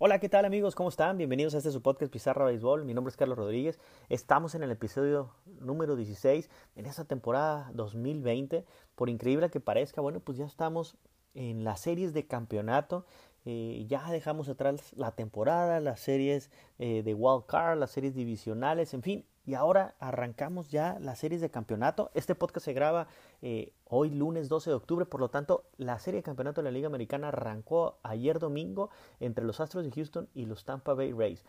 Hola, ¿qué tal amigos? ¿Cómo están? Bienvenidos a este su podcast Pizarra Béisbol. Mi nombre es Carlos Rodríguez. Estamos en el episodio número 16 en esta temporada 2020. Por increíble que parezca, bueno, pues ya estamos en las series de campeonato. Eh, ya dejamos atrás la temporada, las series eh, de Wild Card, las series divisionales, en fin, y ahora arrancamos ya las series de campeonato. Este podcast se graba eh, hoy lunes 12 de octubre, por lo tanto la serie de campeonato de la Liga Americana arrancó ayer domingo entre los Astros de Houston y los Tampa Bay Rays,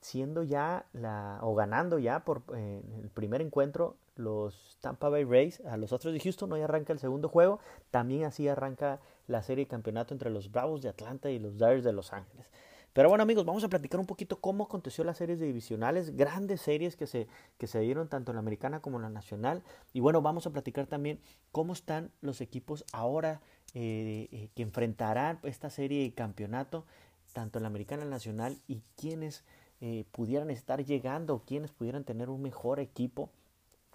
siendo ya la o ganando ya por eh, el primer encuentro los Tampa Bay Rays a los Astros de Houston. Hoy arranca el segundo juego, también así arranca la serie de campeonato entre los Bravos de Atlanta y los Dyers de Los Ángeles. Pero bueno amigos, vamos a platicar un poquito cómo aconteció las series divisionales, grandes series que se, que se dieron tanto en la americana como en la nacional. Y bueno, vamos a platicar también cómo están los equipos ahora eh, eh, que enfrentarán esta serie de campeonato, tanto en la americana en la nacional, y quiénes eh, pudieran estar llegando, quiénes pudieran tener un mejor equipo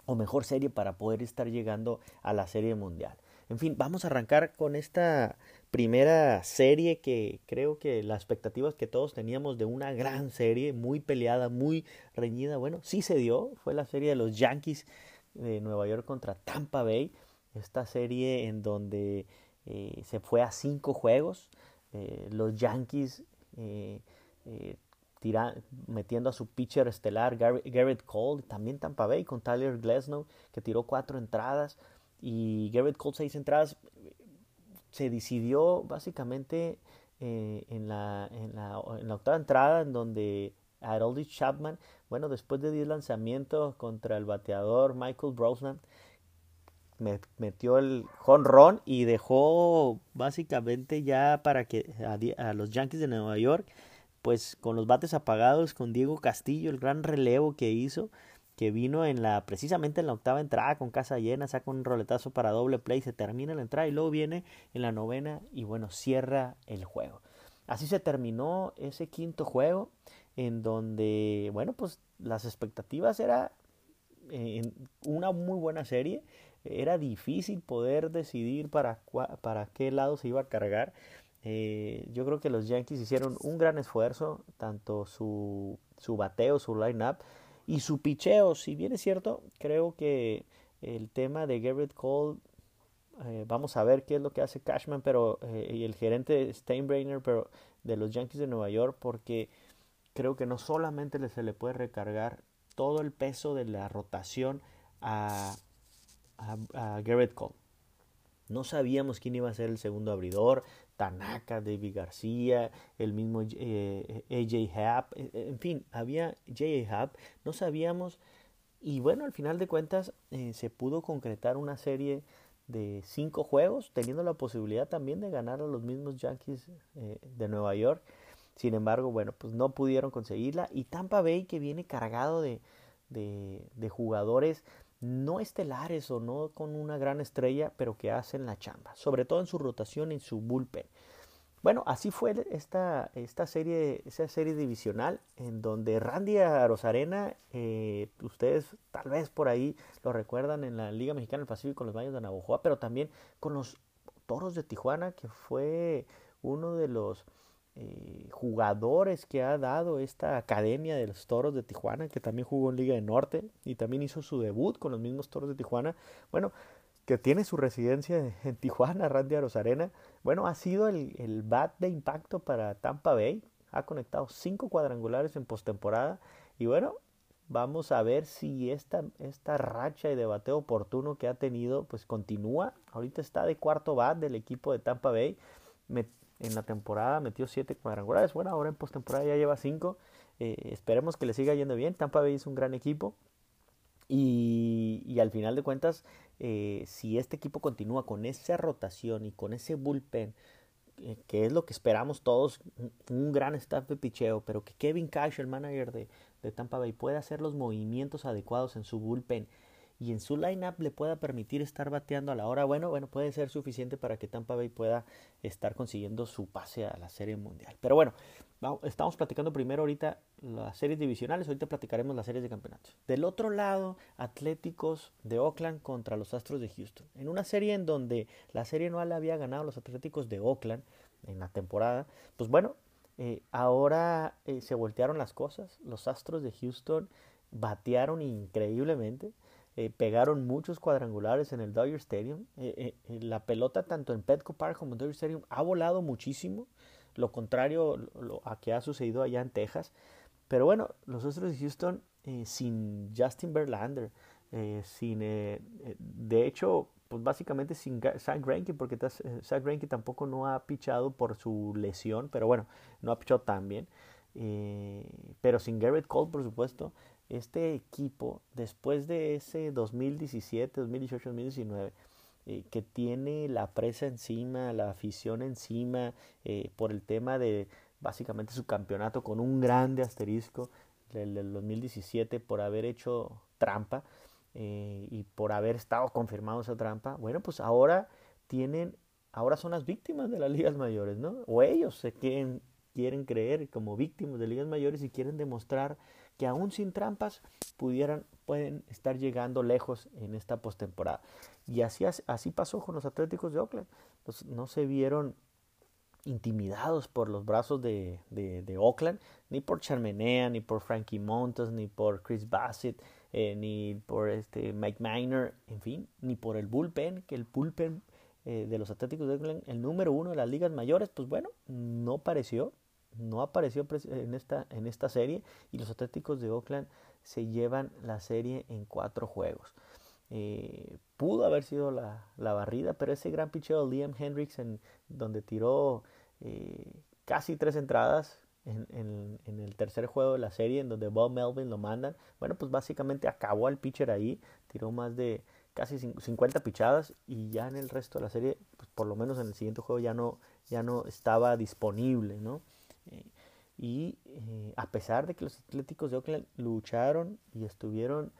o mejor serie para poder estar llegando a la serie mundial. En fin, vamos a arrancar con esta primera serie que creo que las expectativas que todos teníamos de una gran serie, muy peleada, muy reñida, bueno, sí se dio, fue la serie de los Yankees de Nueva York contra Tampa Bay, esta serie en donde eh, se fue a cinco juegos, eh, los Yankees eh, metiendo a su pitcher estelar Garrett Cole, también Tampa Bay con Tyler Glasnow que tiró cuatro entradas, y Garrett Cole seis entradas. Se decidió básicamente eh, en, la, en, la, octava entrada en donde Harold Chapman, bueno, después de 10 lanzamientos contra el bateador Michael Brosnan, metió el jonrón y dejó básicamente ya para que a, a, los Yankees de Nueva York, pues con los bates apagados, con Diego Castillo, el gran relevo que hizo, que vino en la precisamente en la octava entrada con casa llena, saca un roletazo para doble play, se termina la entrada y luego viene en la novena y bueno, cierra el juego. Así se terminó ese quinto juego en donde, bueno, pues las expectativas era eh, una muy buena serie, era difícil poder decidir para, para qué lado se iba a cargar. Eh, yo creo que los Yankees hicieron un gran esfuerzo, tanto su, su bateo, su line-up, y su picheo, si bien es cierto, creo que el tema de Garrett Cole, eh, vamos a ver qué es lo que hace Cashman pero, eh, y el gerente Steinbrenner pero, de los Yankees de Nueva York, porque creo que no solamente se le puede recargar todo el peso de la rotación a, a Garrett Cole. No sabíamos quién iba a ser el segundo abridor, Tanaka, David García, el mismo eh, AJ Happ, eh, en fin, había J.A. Happ, no sabíamos y bueno, al final de cuentas eh, se pudo concretar una serie de cinco juegos, teniendo la posibilidad también de ganar a los mismos Yankees de Nueva York. Sin embargo, bueno, pues no pudieron conseguirla. Y Tampa Bay, que viene cargado de, de, de jugadores no estelares o no con una gran estrella, pero que hacen la chamba, sobre todo en su rotación y en su bullpen. Bueno, así fue esta, esta serie, esa serie divisional en donde Randy Arozarena, eh, ustedes tal vez por ahí lo recuerdan en la Liga Mexicana del Pacífico con los Baños de Navojoa, pero también con los Toros de Tijuana, que fue uno de los eh, jugadores que ha dado esta academia de los Toros de Tijuana, que también jugó en Liga de Norte y también hizo su debut con los mismos Toros de Tijuana. Bueno, que tiene su residencia en Tijuana, Randy Arozarena. Bueno, ha sido el, el bat de impacto para Tampa Bay. Ha conectado cinco cuadrangulares en postemporada. Y bueno, vamos a ver si esta, esta racha y debate oportuno que ha tenido, pues continúa. Ahorita está de cuarto bat del equipo de Tampa Bay. En la temporada metió 7 cuadrangulares. Bueno, ahora en postemporada ya lleva 5. Eh, esperemos que le siga yendo bien. Tampa Bay es un gran equipo. Y, al final de cuentas, eh, si este equipo continúa con esa rotación y con ese bullpen, eh, que es lo que esperamos todos, un, gran staff de picheo, pero que Kevin Cash, el manager de, de Tampa Bay, pueda hacer los movimientos adecuados en su bullpen y en su lineup le pueda permitir estar bateando a la hora, bueno, bueno, puede ser suficiente para que Tampa Bay pueda estar consiguiendo su pase a la Serie Mundial. Pero bueno, estamos platicando primero ahorita las series divisionales, ahorita platicaremos las series de campeonatos. Del otro lado, Atléticos de Oakland contra los Astros de Houston. En una serie en donde la serie no la había ganado los Atléticos de Oakland en la temporada, pues bueno, Eh, ahora eh, se voltearon las cosas. Los Astros de Houston batearon increíblemente. Eh, pegaron muchos cuadrangulares en el Dodger Stadium. la pelota, tanto en Petco Park como en Dodger Stadium, ha volado muchísimo. Lo contrario a que ha sucedido allá en Texas. Pero bueno, los Astros de Houston sin Justin Verlander, sin, de hecho, pues básicamente sin Zach Greinke, porque eh, Zach Greinke tampoco no ha pichado por su lesión, pero bueno, no ha pichado tan bien. Eh, pero sin Garrett Cole, por supuesto, este equipo, después de ese 2017, 2018, 2019, que tiene la presa encima, la afición encima, eh, por el tema de básicamente su campeonato con un grande asterisco del 2017 por haber hecho trampa, eh, y por haber estado confirmado esa trampa, bueno, pues ahora tienen, ahora son las víctimas de las ligas mayores, ¿no? O ellos se quieren, quieren creer como víctimas de ligas mayores y quieren demostrar que aún sin trampas pudieran, pueden estar llegando lejos en esta postemporada. Y así, así pasó con los Atléticos de Oakland. no se vieron intimidados por los brazos de, de, Oakland, ni por Charmenea, ni por Frankie Montes, ni por Chris Bassett, eh, ni por este Mike Miner, en fin, ni por el bullpen, que el bullpen eh, de los Atléticos de Oakland, el número uno de las ligas mayores, pues bueno, no apareció, no apareció en esta, en esta serie y los Atléticos de Oakland se llevan la serie en cuatro juegos. Eh, pudo haber sido la, la, barrida, pero ese gran picheo Liam Hendricks, en, donde tiró casi tres entradas, en, el tercer juego de la serie, en donde Bob Melvin lo mandan, bueno, pues básicamente acabó al pitcher ahí, tiró más de casi 50 pichadas y ya en el resto de la serie, pues por lo menos en el siguiente juego ya no, ya no estaba disponible, ¿no? Y eh, a pesar de que los Atléticos de Oakland lucharon y estuvieron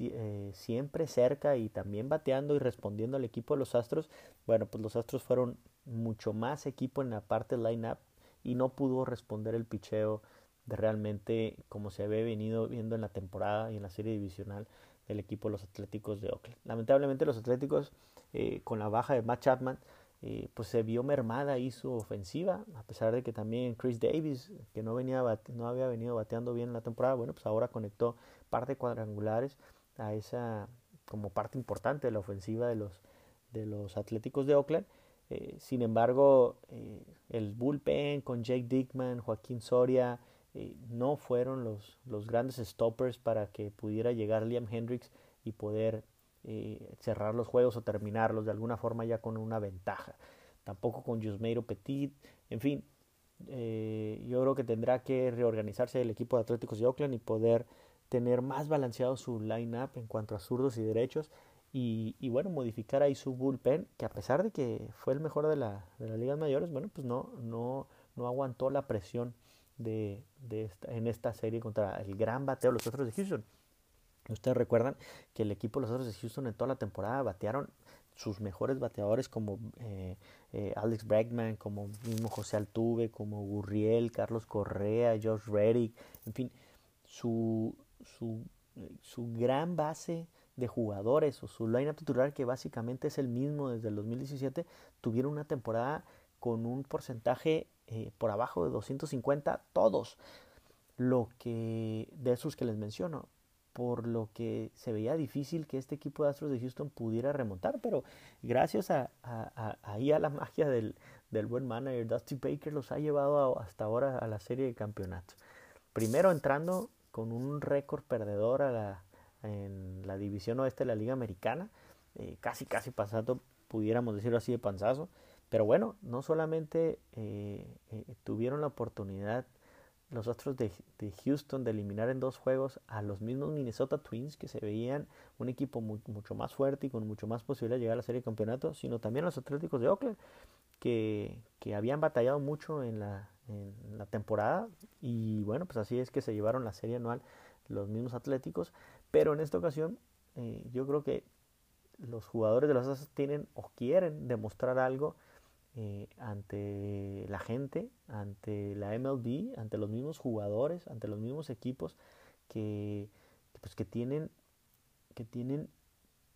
eh, siempre cerca y también bateando y respondiendo al equipo de los Astros, bueno, pues los Astros fueron mucho más equipo en la parte line-up y no pudo responder el picheo de realmente como se había venido viendo en la temporada y en la serie divisional del equipo de los Atléticos de Oakland. Lamentablemente los Atléticos eh, con la baja de Matt Chapman eh, pues se vio mermada ahí su ofensiva, a pesar de que también Chris Davis, que no, venía no había venido bateando bien en la temporada, bueno, pues ahora conectó parte cuadrangulares a esa como parte importante de la ofensiva de los, de los Atléticos de Oakland. Eh, sin embargo, eh, el bullpen con Jake Dickman, Joaquín Soria, eh, no fueron los, los, grandes stoppers para que pudiera llegar Liam Hendricks y poder cerrar los juegos o terminarlos de alguna forma ya con una ventaja. Tampoco con Jusmeiro Petit. En fin, yo creo que tendrá que reorganizarse el equipo de Atléticos de Oakland y poder tener más balanceado su line-up en cuanto a zurdos y derechos y, bueno, modificar ahí su bullpen, que a pesar de que fue el mejor de, la, de las ligas mayores, bueno, pues no, no, no aguantó la presión de, de esta, en esta serie contra el gran bateo de los otros de Houston. Ustedes recuerdan que el equipo de los otros de Houston en toda la temporada batearon sus mejores bateadores como eh, eh, Alex Bregman, como mismo José Altuve, como Gurriel, Carlos Correa, Josh Reddick, en fin, su, su, su gran base de jugadores o su lineup titular que básicamente es el mismo desde el 2017 tuvieron una temporada con un porcentaje eh, por abajo de 250 todos. Lo que de esos que les menciono por lo que se veía difícil que este equipo de Astros de Houston pudiera remontar pero gracias a, ahí a la magia del, buen manager Dusty Baker los ha llevado hasta ahora a la serie de campeonatos. Primero entrando con un récord perdedor a la en la división oeste de la Liga Americana, eh, casi casi pasando, pudiéramos decirlo así de panzazo, pero bueno, no solamente eh, eh, tuvieron la oportunidad los otros de, Houston de eliminar en dos juegos a los mismos Minnesota Twins que se veían un equipo mucho más fuerte y con mucho más posibilidad de llegar a la serie de campeonato, sino también los Atléticos de Oakland que, que habían batallado mucho en la, en la temporada. Y bueno, pues así es que se llevaron la serie anual los mismos Atléticos, pero en esta ocasión eh, yo creo que los jugadores de los Astros tienen o quieren demostrar algo eh, ante la gente, ante la MLB, ante los mismos jugadores, ante los mismos equipos que, pues, que tienen que tienen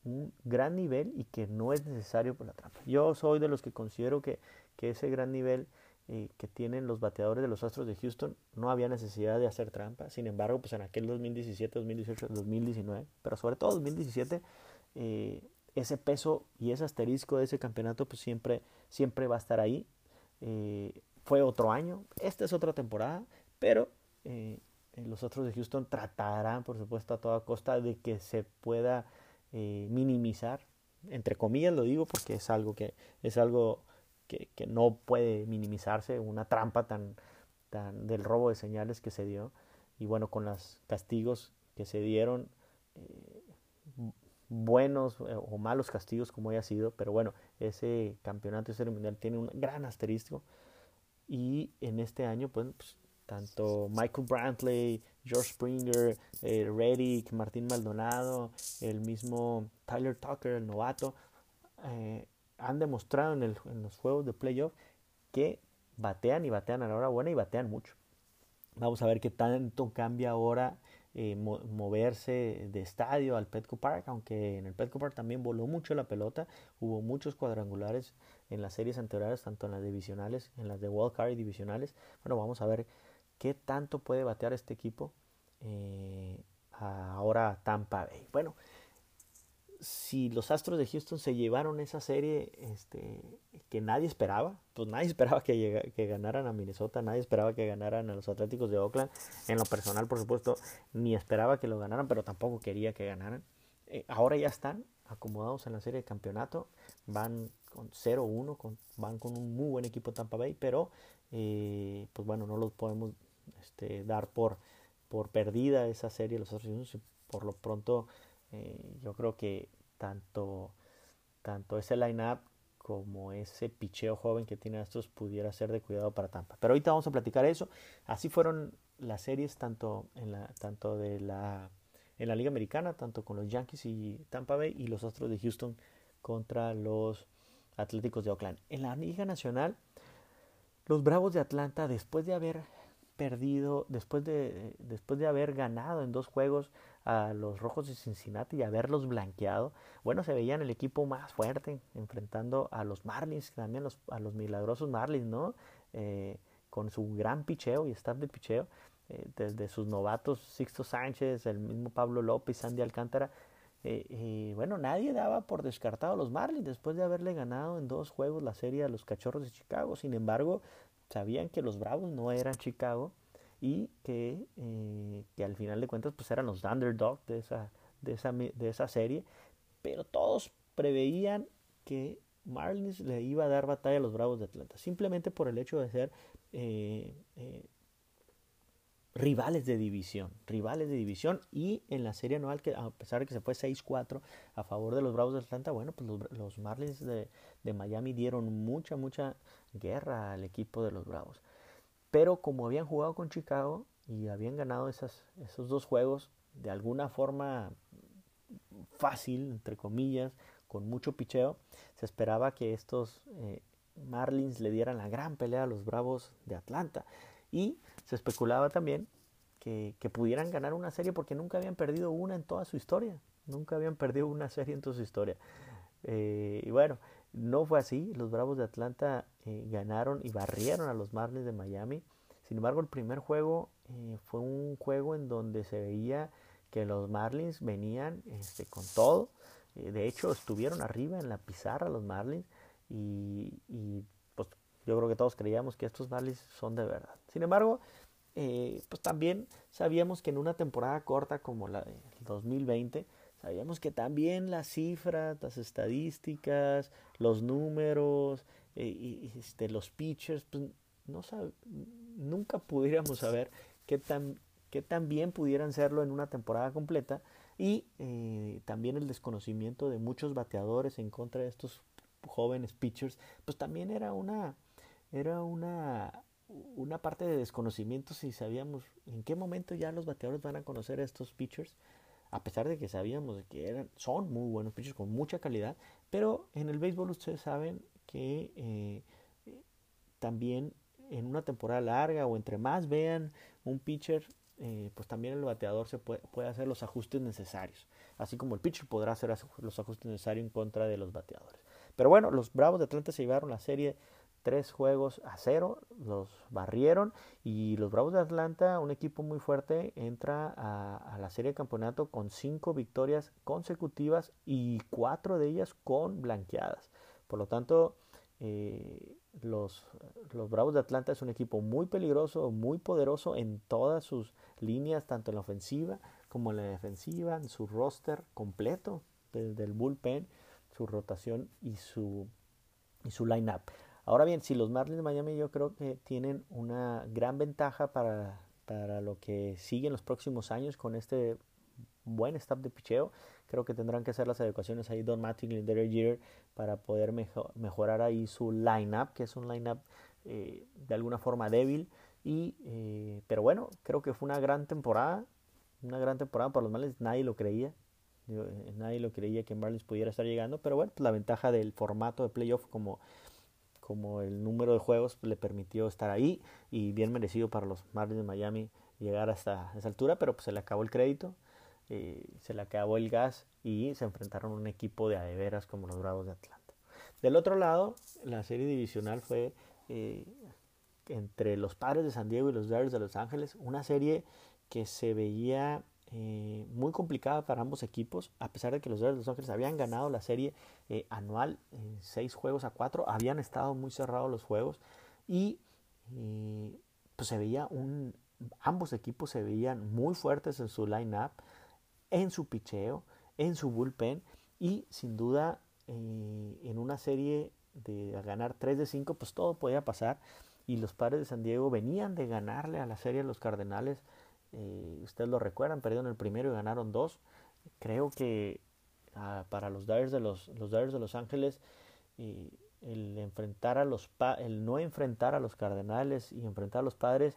un gran nivel y que no es necesario por la trampa. Yo soy de los que considero que, que ese gran nivel eh, que tienen los bateadores de los Astros de Houston, no había necesidad de hacer trampa. Sin embargo, pues en aquel 2017, 2018, 2019, pero sobre todo 2017, eh, ese peso y ese asterisco de ese campeonato, pues siempre, siempre va a estar ahí. Eh, fue otro año, esta es otra temporada, pero los Astros de Houston tratarán, por supuesto, a toda costa de que se pueda minimizar, entre comillas lo digo porque es algo que es algo que, no puede minimizarse, una trampa tan, tan del robo de señales que se dio. Y bueno, con los castigos que se dieron, eh, buenos eh, o malos castigos como haya sido, pero bueno, ese campeonato, ese mundial tiene un gran asterisco. Y en este año, pues, pues tanto Michael Brantley, George Springer, eh, Reddick, Martín Maldonado, el mismo Tyler Tucker, el novato, eh, han demostrado en, en los juegos de playoff que batean y batean a la hora buena y batean mucho. Vamos a ver qué tanto cambia ahora eh, moverse de estadio al Petco Park, aunque en el Petco Park también voló mucho la pelota, hubo muchos cuadrangulares en las series anteriores, tanto en las divisionales, en las de Wild Card y divisionales. Bueno, vamos a ver qué tanto puede batear este equipo eh, ahora Tampa Bay. Bueno, si los Astros de Houston se llevaron esa serie este, que nadie esperaba, pues nadie esperaba que, que ganaran a Minnesota, nadie esperaba que ganaran a los Atléticos de Oakland. En lo personal, por supuesto, ni esperaba que lo ganaran, pero tampoco quería que ganaran. Eh, ahora ya están acomodados en la serie de campeonato, van con 0-1, van con un muy buen equipo Tampa Bay, pero eh, pues bueno, no los podemos este, dar por, por perdida esa serie los Astros por lo pronto eh, yo creo que tanto, tanto ese line-up como ese picheo joven que tiene estos pudiera ser de cuidado para Tampa. Pero ahorita vamos a platicar eso. Así fueron las series tanto en la tanto de la en la Liga Americana, tanto con los Yankees y Tampa Bay y los Astros de Houston contra los Atléticos de Oakland. En la Liga Nacional, los Bravos de Atlanta después de haber perdido, después de, después de haber ganado en dos juegos a los Rojos de Cincinnati y haberlos blanqueado, bueno, se veían el equipo más fuerte enfrentando a los Marlins, también los, a los milagrosos Marlins, ¿no? Eh, con su gran picheo y staff de picheo, eh, desde sus novatos Sixto Sánchez, el mismo Pablo López, Sandy Alcántara, eh, bueno, nadie daba por descartado a los Marlins después de haberle ganado en dos juegos la serie a los Cachorros de Chicago. Sin embargo, sabían que los Bravos no eran Chicago y que, eh, que al final de cuentas pues eran los underdogs de esa, de, esa, de esa serie, pero todos preveían que Marlins le iba a dar batalla a los Bravos de Atlanta, simplemente por el hecho de ser eh, eh, rivales de división, rivales de división y en la serie anual que a pesar de que se fue 6-4 a favor de los Bravos de Atlanta, bueno, pues los, los Marlins de, de, Miami dieron mucha, mucha guerra al equipo de los Bravos. Pero como habían jugado con Chicago y habían ganado esos dos juegos de alguna forma fácil, entre comillas, con mucho picheo, se esperaba que estos eh, Marlins le dieran la gran pelea a los Bravos de Atlanta. Y se especulaba también que, pudieran ganar una serie porque nunca habían perdido una en toda su historia. Nunca habían perdido una serie en toda su historia. Eh, y bueno, no fue así. Los Bravos de Atlanta eh, ganaron y barrieron a los Marlins de Miami. Sin embargo, el primer juego eh, fue un juego en donde se veía que los Marlins venían este, con todo. de hecho, estuvieron arriba en la pizarra los Marlins y, y yo creo que todos creíamos que estos Marlins son de verdad. Sin embargo, eh, pues también sabíamos que en una temporada corta como la de 2020, sabíamos que también las cifras, las estadísticas, los números, eh, este, los pitchers, pues no nunca pudiéramos saber qué tan, qué tan bien pudieran serlo en una temporada completa. Y eh, también el desconocimiento de muchos bateadores en contra de estos jóvenes pitchers, pues también era una era una, una parte de desconocimiento si sabíamos en qué momento ya los bateadores van a conocer a estos pitchers, a pesar de que sabíamos que eran, son muy buenos pitchers con mucha calidad, pero en el béisbol ustedes saben que eh, también en una temporada larga o entre más vean un pitcher, eh, pues también el bateador se puede, puede, hacer los ajustes necesarios, así como el pitcher podrá hacer los ajustes necesarios en contra de los bateadores. Pero bueno, los Bravos de Atlanta se llevaron la serie tres juegos a cero, los barrieron y los Bravos de Atlanta, un equipo muy fuerte, entra a, la serie de campeonato con cinco victorias consecutivas y cuatro de ellas con blanqueadas. Por lo tanto, eh, los, los Bravos de Atlanta es un equipo muy peligroso, muy poderoso en todas sus líneas, tanto en la ofensiva como en la defensiva, en su roster completo, desde el bullpen, su rotación y su, y su line-up. Ahora bien, si los Marlins de Miami yo creo que tienen una gran ventaja para, para lo que sigue en los próximos años con este buen staff de picheo. Creo que tendrán que hacer las adecuaciones ahí Don y Derek Jeter para poder mejorar ahí su lineup, que es un lineup eh, de alguna forma débil. Y, eh, pero bueno, creo que fue una gran temporada, una gran temporada para los Marlins. Nadie lo creía, eh, nadie lo creía que Marlins pudiera estar llegando, pero bueno, pues la ventaja del formato de playoff como como el número de juegos le permitió estar ahí y bien merecido para los Marlins de Miami llegar hasta esa altura, pero pues se le acabó el crédito, eh, se le acabó el gas y se enfrentaron a un equipo de adeveras como los Bravos de Atlanta. Del otro lado, la serie divisional fue eh, entre los Padres de San Diego y los Dodgers de Los Ángeles, una serie que se veía eh, muy complicada para ambos equipos, a pesar de que los Dodgers de Los Ángeles habían ganado la serie eh, anual, en seis juegos a cuatro, habían estado muy cerrados los juegos y eh, pues se veía un, ambos equipos se veían muy fuertes en su line-up, en su picheo, en su bullpen y sin duda en una serie de ganar 3 de 5 pues todo podía pasar y los padres de San Diego venían de ganarle a la serie a los Cardenales eh, ustedes lo recuerdan, perdieron el primero y ganaron dos. Creo que ah, para los Dyers de los, los de Los Ángeles, el enfrentar a los el no enfrentar a los Cardenales y enfrentar a los Padres,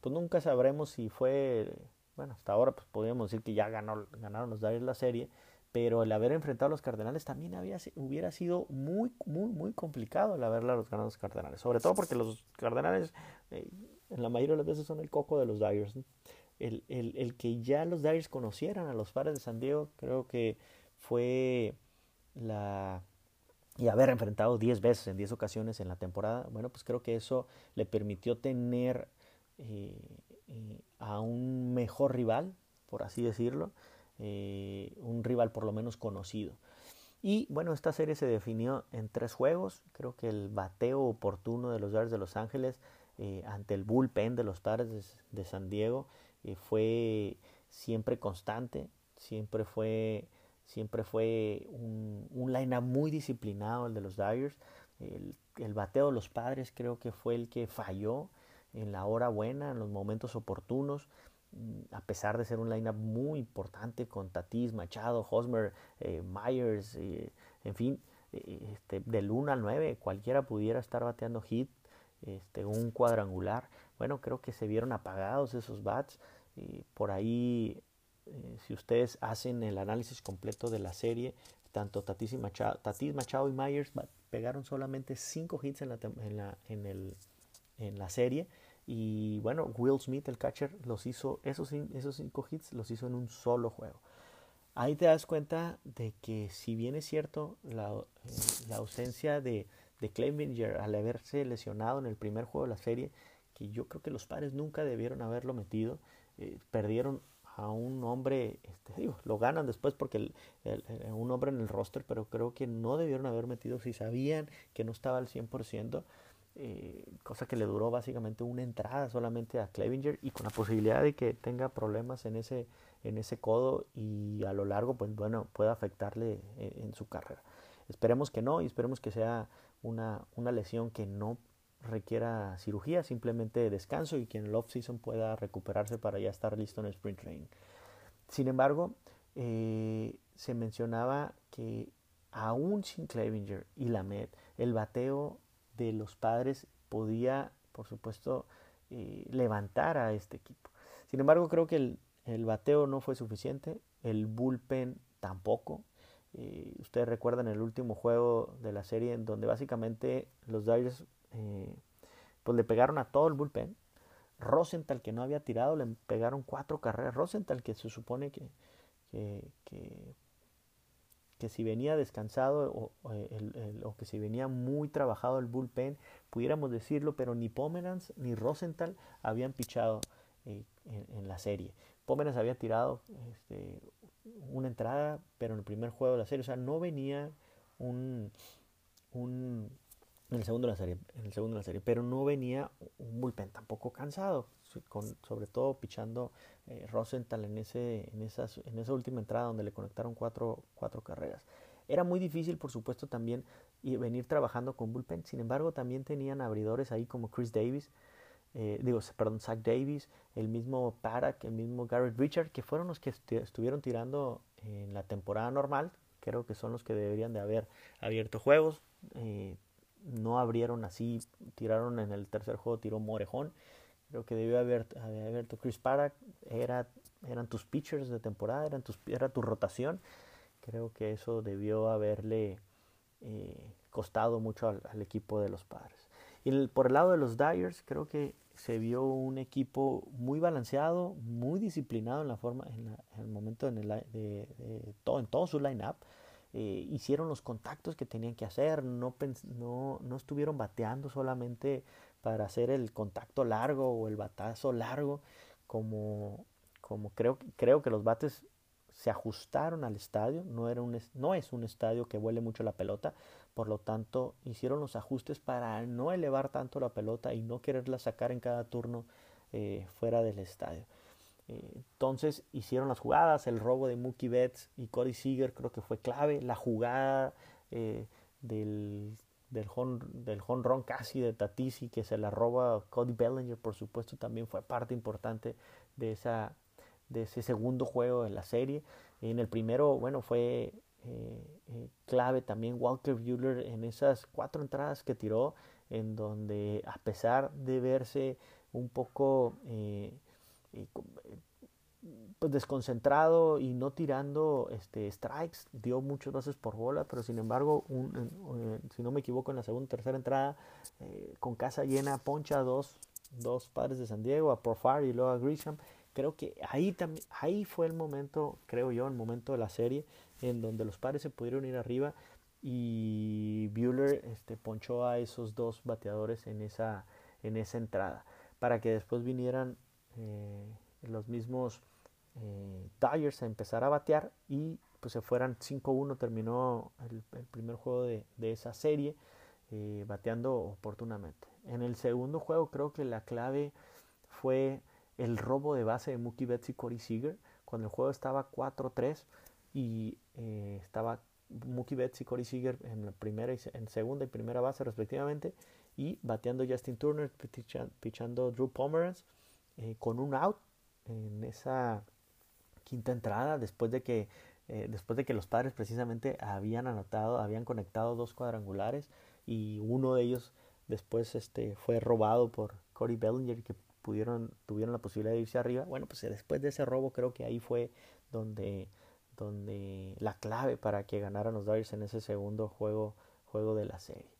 pues nunca sabremos si fue, bueno, hasta ahora pues podríamos decir que ya ganó, ganaron los Dyers la serie, pero el haber enfrentado a los Cardenales también había, hubiera sido muy, muy, muy complicado el haberla ganado los Cardenales, sobre todo porque los Cardenales eh, en la mayoría de las veces son el coco de los Dyers el, el, el, que ya los Dyers conocieran a los padres de San Diego, creo que fue la... Y haber enfrentado 10 veces en 10 ocasiones en la temporada, bueno, pues creo que eso le permitió tener eh, eh, a un mejor rival, por así decirlo, eh, un rival por lo menos conocido. Y bueno, esta serie se definió en tres juegos. Creo que el bateo oportuno de los Dodgers de Los Ángeles ante el bullpen de los Padres de, de San Diego eh, fue siempre constante, siempre fue, siempre fue un, un line muy disciplinado el de los Dyers. El, bateo de los padres creo que fue el que falló en la hora buena, en los momentos oportunos, mm, a pesar de ser un line muy importante con Tatis, Machado, Hosmer, eh, Myers, eh, en fin, este, del 1 al 9 cualquiera pudiera estar bateando hit, este, un cuadrangular, bueno, creo que se vieron apagados esos bats. y por ahí, eh, si ustedes hacen el análisis completo de la serie, tanto Tatis, y Machado, Tatis Machado y Myers pegaron solamente 5 hits en la, en, la, en, el, en la serie. Y bueno, Will Smith, el catcher, los hizo, esos, esos cinco hits los hizo en un solo juego. Ahí te das cuenta de que si bien es cierto la, eh, la ausencia de, de Clevinger al haberse lesionado en el primer juego de la serie, que yo creo que los padres nunca debieron haberlo metido. Eh, perdieron a un hombre, este, digo, lo ganan después porque un hombre en el roster, pero creo que no debieron haber metido si sabían que no estaba al 100%, eh, cosa que le duró básicamente una entrada solamente a Clevinger y con la posibilidad de que tenga problemas en ese, en ese codo y a lo largo, pues bueno, pueda afectarle eh, en, su carrera. Esperemos que no y esperemos que sea una, una lesión que no requiera cirugía, simplemente descanso y que en el off-season pueda recuperarse para ya estar listo en el sprint training. Sin embargo, eh, se mencionaba que aún sin Clevinger y Lamed, el bateo de los padres podía, por supuesto, eh, levantar a este equipo. Sin embargo, creo que el, bateo no fue suficiente, el bullpen tampoco. Eh, ustedes recuerdan el último juego de la serie en donde básicamente los Dodgers eh, pues le pegaron a todo el bullpen. Rosenthal, que no había tirado, le pegaron cuatro carreras. Rosenthal, que se supone que, que, que si venía descansado o, o, que si venía muy trabajado el bullpen, pudiéramos decirlo, pero ni Pomeranz ni Rosenthal habían pichado eh, en, la serie. Pomeranz había tirado este, una entrada, pero en el primer juego de la serie, o sea, no venía un, un en el segundo de la serie, en el segundo de la serie, pero no venía un bullpen tampoco cansado, con, sobre todo pichando eh, Rosenthal en, ese, en, esas, en esa última entrada donde le conectaron cuatro, cuatro carreras. Era muy difícil, por supuesto, también venir trabajando con bullpen. Sin embargo, también tenían abridores ahí como Chris Davis, eh, digo, perdón, Zach Davis, el mismo Parak, el mismo Garrett Richard, que fueron los que estuvieron tirando en la temporada normal. Creo que son los que deberían de haber abierto juegos. Eh, no abrieron así, tiraron en el tercer juego, tiró Morejón. Creo que debió haber abierto Chris Parak. Era, eran tus pitchers de temporada, eran tus, era tu rotación. Creo que eso debió haberle eh, costado mucho al, equipo de los padres. Y por el lado de los Dyers, creo que se vio un equipo muy balanceado, muy disciplinado en la forma, en, el momento en, el, de, todo, en todo su line-up. Eh, hicieron los contactos que tenían que hacer, no, no, no estuvieron bateando solamente para hacer el contacto largo o el batazo largo, como, como creo, creo que los bates se ajustaron al estadio, no, era un, no es un estadio que vuele mucho la pelota, por lo tanto hicieron los ajustes para no elevar tanto la pelota y no quererla sacar en cada turno eh, fuera del estadio. Eh, entonces hicieron las jugadas, el robo de Mookie Betts y Cody Seager creo que fue clave, la jugada eh, del del home, del casi de Tatisi que se la roba Cody Bellinger por supuesto también fue parte importante de esa de ese segundo juego de la serie. En el primero bueno fue eh, clave también Walker Buehler en esas cuatro entradas que tiró en donde a pesar de verse un poco pues desconcentrado y no tirando este strikes, dio muchos bases por bola, pero sin embargo, un, si no me equivoco, en la segunda tercera entrada, eh, con casa llena, poncha dos, dos padres de San Diego, a Profar y luego a Grisham. Creo que ahí también, ahí fue el momento, creo yo, el momento de la serie en donde los padres se pudieron ir arriba y Bueller este, ponchó a esos dos bateadores en esa, en esa entrada para que después vinieran eh, los mismos eh, Dyers a empezar a batear y pues se fueran 5-1 terminó el, primer juego de, esa serie eh, bateando oportunamente. En el segundo juego creo que la clave fue el robo de base de Mookie Betts y Corey Seager cuando el juego estaba 4-3 y eh, estaba Mookie Betts y Corey Seager en primera en segunda y primera base respectivamente y bateando Justin Turner pichando Drew Pomeranz eh, con un out en esa quinta entrada después de que eh, después de que los padres precisamente habían anotado, habían conectado dos cuadrangulares y uno de ellos después este, fue robado por Cody Bellinger que pudieron, tuvieron la posibilidad de irse arriba. Bueno, pues después de ese robo creo que ahí fue donde, donde la clave para que ganaran los Dodgers en ese segundo juego, juego de la serie.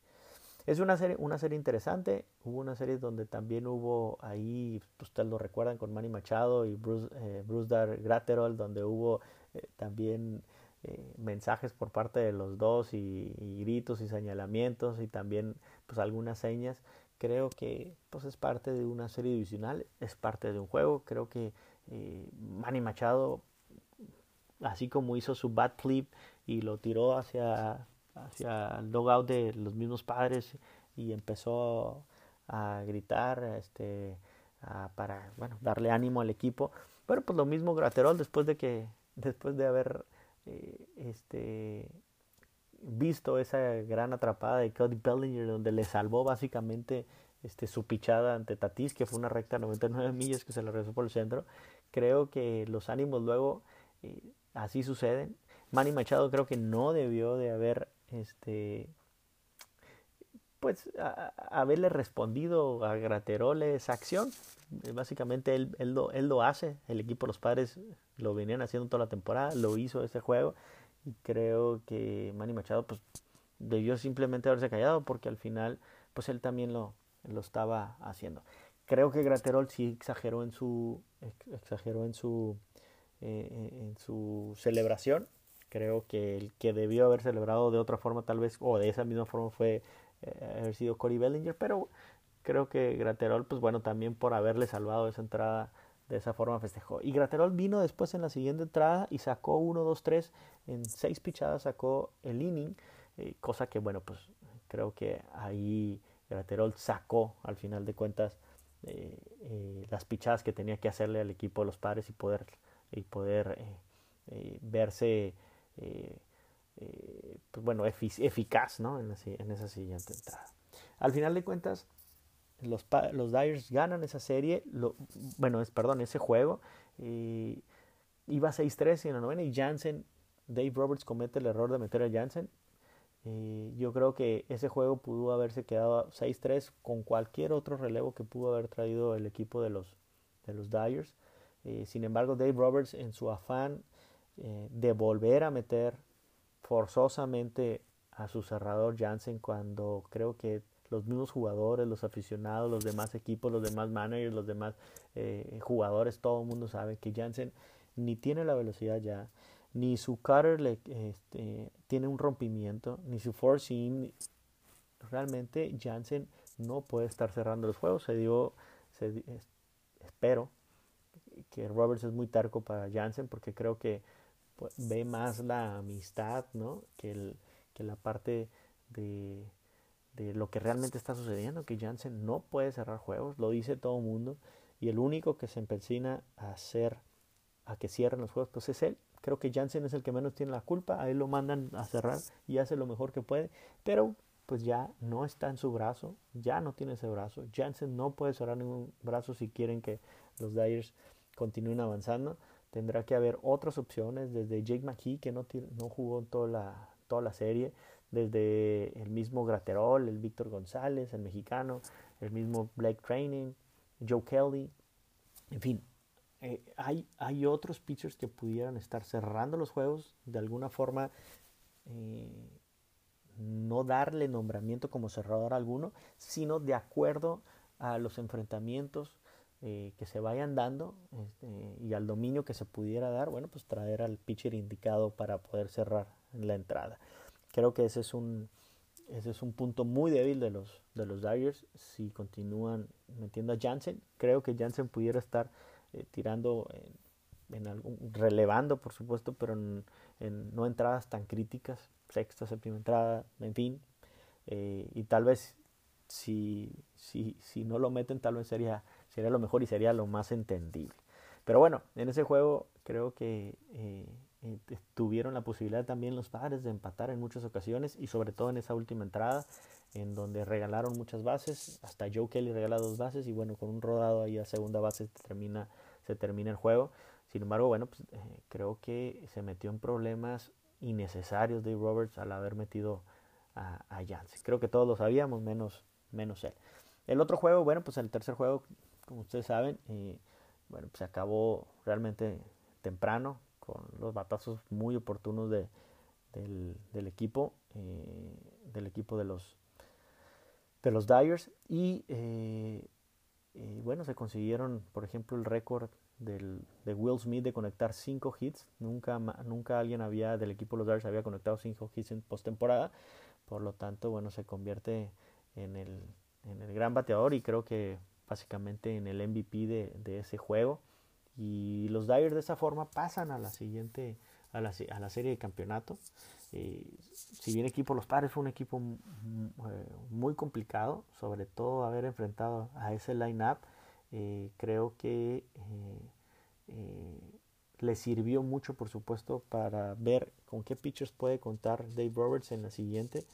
Es una serie, una serie interesante. Hubo una serie donde también hubo ahí, pues, ustedes lo recuerdan, con Manny Machado y Bruce, eh, Bruce Dar Graterol, donde hubo eh, también eh, mensajes por parte de los dos y, gritos y señalamientos y también pues algunas señas. Creo que pues es parte de una serie divisional, es parte de un juego. Creo que Manny Machado, así como hizo su bad flip y lo tiró hacia hacia el logout de los mismos padres y empezó a gritar este para bueno darle ánimo al equipo. Pero pues lo mismo Graterol después de que después de haber eh, este visto esa gran atrapada de Cody Bellinger donde le salvó básicamente este su pichada ante Tatis que fue una recta 99 millas que se le regresó por el centro creo que los ánimos luego eh, así suceden. Manny Machado creo que no debió de haber este pues haberle respondido a Graterol esa acción. Eh, básicamente él, él, lo, él lo hace, el equipo los padres lo venían haciendo toda la temporada, lo hizo ese juego y creo que Manny Machado pues debió simplemente haberse callado porque al final pues él también lo, lo estaba haciendo. Creo que Graterol sí exageró en su exageró en su eh, en su celebración creo que el que debió haber celebrado de otra forma tal vez, o de esa misma forma fue eh, haber sido Cory Bellinger, pero creo que Graterol, pues bueno, también por haberle salvado esa entrada de esa forma festejó. Y Graterol vino después en la siguiente entrada y sacó 1, 2, 3, en seis pichadas sacó el inning, eh, cosa que bueno, pues creo que ahí Graterol sacó al final de cuentas eh, las pichadas que tenía que hacerle al equipo de los padres y poder, y poder verse pues bueno, eficaz ¿no? en, esa siguiente entrada. Al final de cuentas, los, los Dyers ganan esa serie, bueno, es, perdón, ese juego. iba 6-3 en la novena y Jansen, Dave Roberts comete el error de meter a Jansen. yo creo que ese juego pudo haberse quedado 6-3 con cualquier otro relevo que pudo haber traído el equipo de los, de los Dyers. sin embargo, Dave Roberts en su afán eh, de volver a meter forzosamente a su cerrador Jansen cuando creo que los mismos jugadores, los aficionados, los demás equipos, los demás managers, los demás eh, jugadores, todo el mundo sabe que Jansen ni tiene la velocidad ya, ni su cutter le, este, tiene un rompimiento, ni su seam. Realmente Jansen no puede estar cerrando los juegos. Se dio, se, espero que Roberts es muy tarco para Jansen porque creo que pues, ve más la amistad, ¿no? Que, el, que la parte de de lo que realmente está sucediendo, que Jansen no puede cerrar juegos, lo dice todo el mundo, y el único que se empecina a hacer, a que cierren los juegos, pues es él. Creo que Jansen es el que menos tiene la culpa, a él lo mandan a cerrar y hace lo mejor que puede, pero pues ya no está en su brazo, ya no tiene ese brazo. Jansen no puede cerrar ningún brazo si quieren que los Dyers continúen avanzando. Tendrá que haber otras opciones, desde Jake McKee, que no, no jugó toda la, toda la serie, desde el mismo Graterol, el Víctor González, el mexicano, el mismo Blake Training, Joe Kelly, en fin, eh, hay, hay otros pitchers que pudieran estar cerrando los juegos de alguna forma, eh, no darle nombramiento como cerrador alguno, sino de acuerdo a los enfrentamientos eh, que se vayan dando este, y al dominio que se pudiera dar, bueno, pues traer al pitcher indicado para poder cerrar la entrada. Creo que ese es un, ese es un punto muy débil de los, de los Dyers. Si continúan metiendo a Jansen, creo que Jansen pudiera estar eh, tirando en, algún, relevando, por supuesto, pero en, no entradas tan críticas, sexta, séptima entrada, en fin. Eh, y tal vez si, si, si no lo meten, tal vez sería, sería lo mejor y sería lo más entendible. Pero bueno, en ese juego creo que eh, eh, tuvieron la posibilidad también los padres de empatar en muchas ocasiones y sobre todo en esa última entrada en donde regalaron muchas bases, hasta Joe Kelly regala dos bases y bueno, con un rodado ahí a segunda base se termina, se termina el juego. Sin embargo, bueno, pues, eh, creo que se metió en problemas innecesarios Dave Roberts al haber metido a, a Creo que todos lo sabíamos, menos, menos él. El otro juego, bueno, pues el tercer juego, como ustedes saben, eh, bueno, pues se acabó realmente temprano, con los batazos muy oportunos de, del, equipo, eh, del equipo de los, de los Dyers. Y eh, eh, bueno, se consiguieron, por ejemplo, el récord de Will Smith de conectar 5 hits. Nunca, nunca alguien había del equipo de los Dyers había conectado 5 hits en postemporada. Por lo tanto, bueno, se convierte en el, en el gran bateador y creo que básicamente en el MVP de, ese juego. Y los Dyers de esa forma pasan a la siguiente, a la, serie de campeonato. Eh, si bien equipo Los Padres fue un equipo eh, muy complicado, sobre todo haber enfrentado a ese line-up, eh, creo que le sirvió mucho, por supuesto, para ver con qué pitchers puede contar Dave Roberts en la siguiente,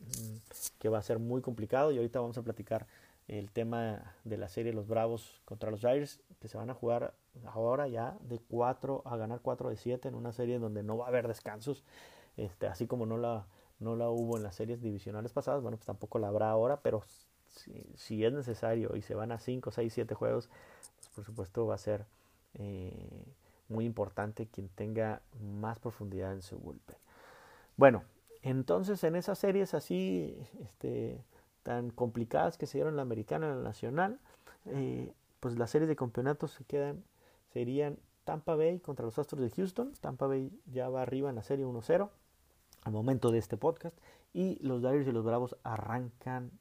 mm, que va a ser muy complicado y ahorita vamos a platicar el tema de la serie Los Bravos contra los Giants, que se van a jugar ahora ya de 4 a ganar 4 de 7 en una serie donde no va a haber descansos, este, así como no la, no la hubo en las series divisionales pasadas, bueno, pues tampoco la habrá ahora, pero si, es necesario y se van a 5, 6, 7 juegos, pues por supuesto va a ser eh, muy importante quien tenga más profundidad en su golpe. Bueno, entonces en esas series así, este, tan complicadas que se dieron la americana y la nacional, eh, pues las series de campeonatos se quedan, serían Tampa Bay contra los Astros de Houston. Tampa Bay ya va arriba en la serie 1-0 al momento de este podcast. Y los Dyers y los Bravos arrancan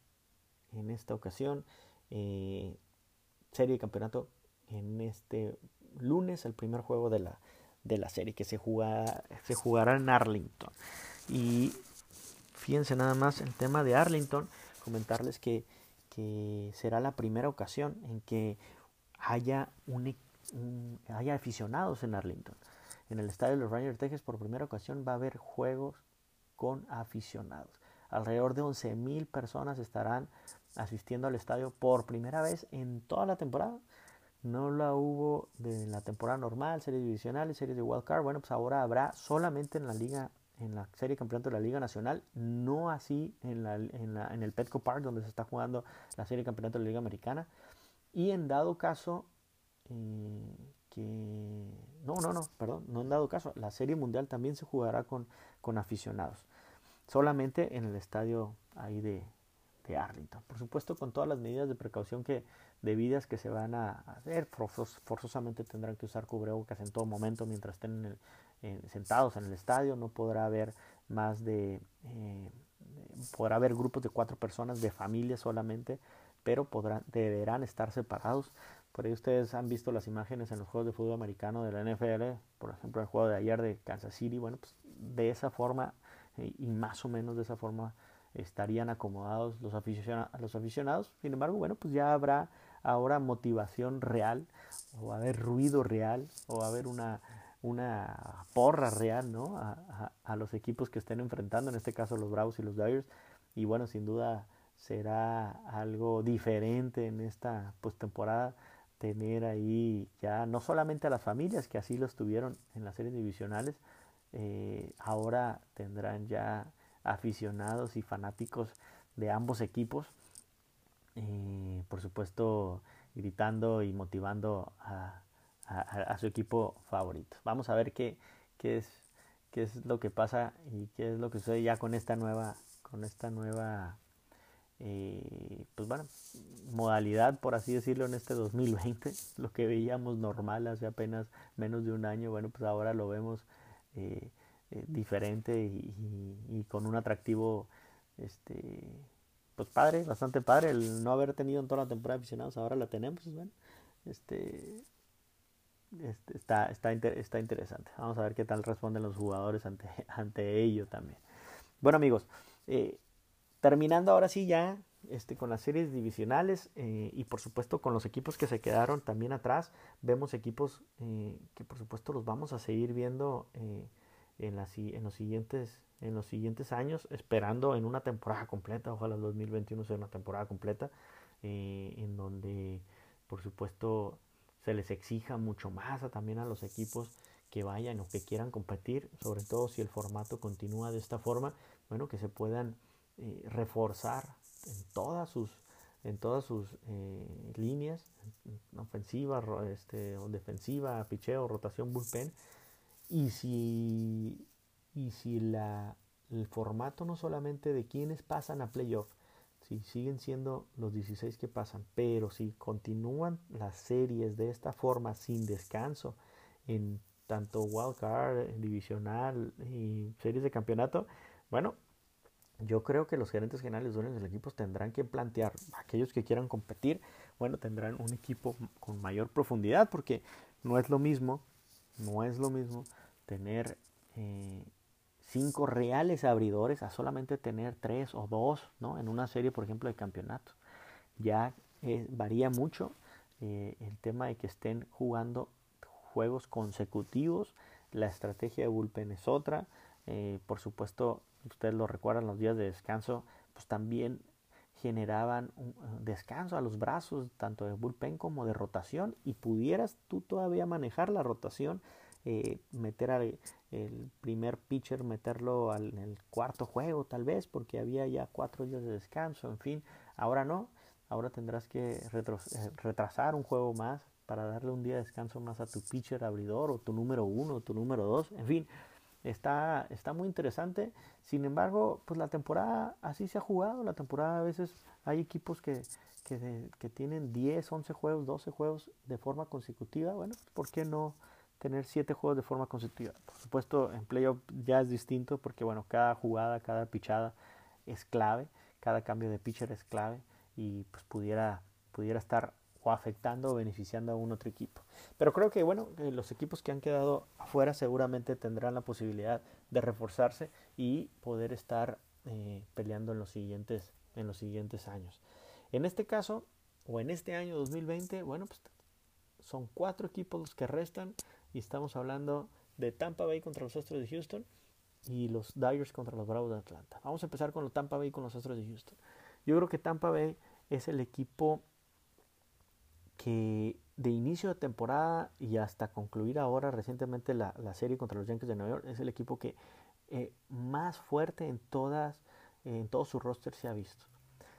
en esta ocasión eh, serie de campeonato en este lunes, el primer juego de la, de la serie que se, juega, se jugará en Arlington. Y fíjense nada más el tema de Arlington, comentarles que, que será la primera ocasión en que haya, un, haya aficionados en Arlington. En el estadio de los Rangers Texas por primera ocasión va a haber juegos con aficionados. Alrededor de 11.000 personas estarán asistiendo al estadio por primera vez en toda la temporada. No la hubo de la temporada normal, series divisionales, series de wild card. Bueno, pues ahora habrá solamente en la liga, en la serie campeonato de la Liga Nacional, no así en, el Petco Park donde se está jugando la serie campeonato de la Liga Americana. Y en dado caso eh, que no, no, no, perdón, no en dado caso, la serie mundial también se jugará con, con aficionados, solamente en el estadio ahí de, de Arlington. Por supuesto, con todas las medidas de precaución que debidas que se van a hacer, forzosamente tendrán que usar cubrebocas en todo momento mientras estén sentados en el estadio. No podrá haber más de, eh, podrá haber grupos de cuatro personas de familia solamente, pero podrán, deberán estar separados. Por ahí ustedes han visto las imágenes en los juegos de fútbol americano de la NFL, por ejemplo, el juego de ayer de Kansas City. Bueno, pues de esa forma eh, y más o menos de esa forma estarían acomodados los, aficionados, los aficionados. Sin embargo, bueno, pues ya habrá ahora motivación real, o va a haber ruido real, o va a haber una, una porra real, ¿no? A, a, los equipos que estén enfrentando, en este caso los Bravos y los Dyers. Y bueno, sin duda será algo diferente en esta pues, temporada tener ahí ya no solamente a las familias que así lo estuvieron en las series divisionales, eh, ahora tendrán ya aficionados y fanáticos de ambos equipos, eh, por supuesto gritando y motivando a, su equipo favorito. Vamos a ver qué, qué, es, qué es lo que pasa y qué es lo que sucede ya con esta nueva, con esta nueva eh, pues bueno, modalidad, por así decirlo, en este 2020, lo que veíamos normal hace apenas menos de un año, bueno, pues ahora lo vemos eh, eh, diferente y, con un atractivo, este, pues padre, bastante padre, el no haber tenido en toda la temporada aficionados, ahora la tenemos, bueno, este, este, está, está, está interesante. Vamos a ver qué tal responden los jugadores ante, ante ello también. Bueno amigos, eh, terminando ahora sí ya este, con las series divisionales eh, y por supuesto con los equipos que se quedaron también atrás, vemos equipos que por supuesto los vamos a seguir viendo en, en, los siguientes, en los siguientes años, esperando en una temporada completa, ojalá el 2021 sea una temporada completa, eh, en donde por supuesto se les exija mucho más a, también a los equipos que vayan o que quieran competir, sobre todo si el formato continúa de esta forma, bueno, que se puedan eh, reforzar en todas sus en todas sus eh, líneas, ofensiva, este, defensiva, picheo, rotación, bullpen, y si, y si la, el formato no solamente de quienes pasan a playoff, si siguen siendo los 16 que pasan, pero si continúan las series de esta forma sin descanso en tanto wild card, divisional y series de campeonato, bueno, yo creo que los gerentes generales de los equipos tendrán que plantear, aquellos que quieran competir, bueno, tendrán un equipo con mayor profundidad, porque no es lo mismo, no es lo mismo tener eh, cinco reales abridores a solamente tener tres o dos, ¿no? En una serie, por ejemplo, de campeonato. Ya eh, varía mucho eh, el tema de que estén jugando juegos consecutivos. La estrategia de bullpen es otra. por supuesto, ustedes lo recuerdan, los días de descanso, pues también generaban un descanso a los brazos, tanto de bullpen como de rotación, y pudieras tú todavía manejar la rotación eh, meter al primer pitcher, meterlo al, en el cuarto juego tal vez, porque había ya cuatro días de descanso, en fin, ahora no, ahora tendrás que eh, retrasar un juego más para darle un día de descanso más a tu pitcher abridor o tu número uno o tu número dos, en fin, está, está muy interesante. Sin embargo, pues la temporada así se ha jugado. La temporada a veces hay equipos que, que, tienen 10, 11 juegos, 12 juegos de forma consecutiva. Bueno, ¿por qué no tener siete juegos de forma consecutiva. Por supuesto, en playoff ya es distinto porque, bueno, cada jugada, cada pichada es clave, cada cambio de pitcher es clave y pues pudiera, pudiera estar o afectando o beneficiando a un otro equipo. Pero creo que, bueno, los equipos que han quedado afuera seguramente tendrán la posibilidad de reforzarse y poder estar eh, peleando en los, siguientes, en los siguientes años. En este caso, o en este año 2020, bueno, pues son cuatro equipos los que restan y estamos hablando de Tampa Bay contra los Astros de Houston y los Dyers contra los Bravos de Atlanta. Vamos a empezar con los Tampa Bay con los Astros de Houston. Yo creo que Tampa Bay es el equipo que de inicio de temporada y hasta concluir ahora recientemente la, serie contra los Yankees de Nueva York es el equipo que eh, más fuerte en todas en todo su roster se ha visto.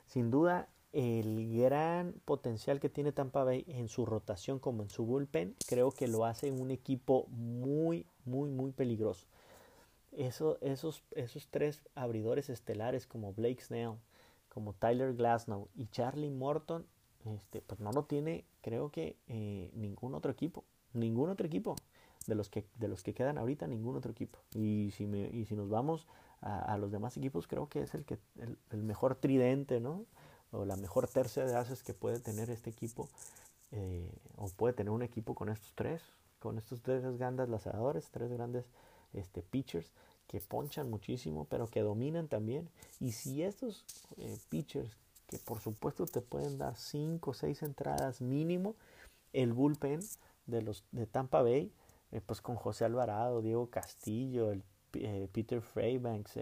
Sin duda el gran potencial que tiene Tampa Bay en su rotación como en su bullpen, creo que lo hace un equipo muy, muy, muy peligroso. Eso, esos, esos tres abridores estelares como Blake Snell, como Tyler Glasnow y Charlie Morton, este, pues no lo tiene, creo que eh, ningún otro equipo, ningún otro equipo de los que de los que quedan ahorita, ningún otro equipo. Y si me, y si nos vamos a, los demás equipos, creo que es el que el, el mejor tridente, ¿no? o la mejor tercia de ases que puede tener este equipo, eh, o puede tener un equipo con estos tres, con estos tres grandes lanzadores, tres grandes este, pitchers que ponchan muchísimo, pero que dominan también. Y si estos eh, pitchers, por supuesto te pueden dar cinco o seis entradas mínimo, el bullpen de los de Tampa Bay, eh, pues con José Alvarado, Diego Castillo, el, Peter Freybanks,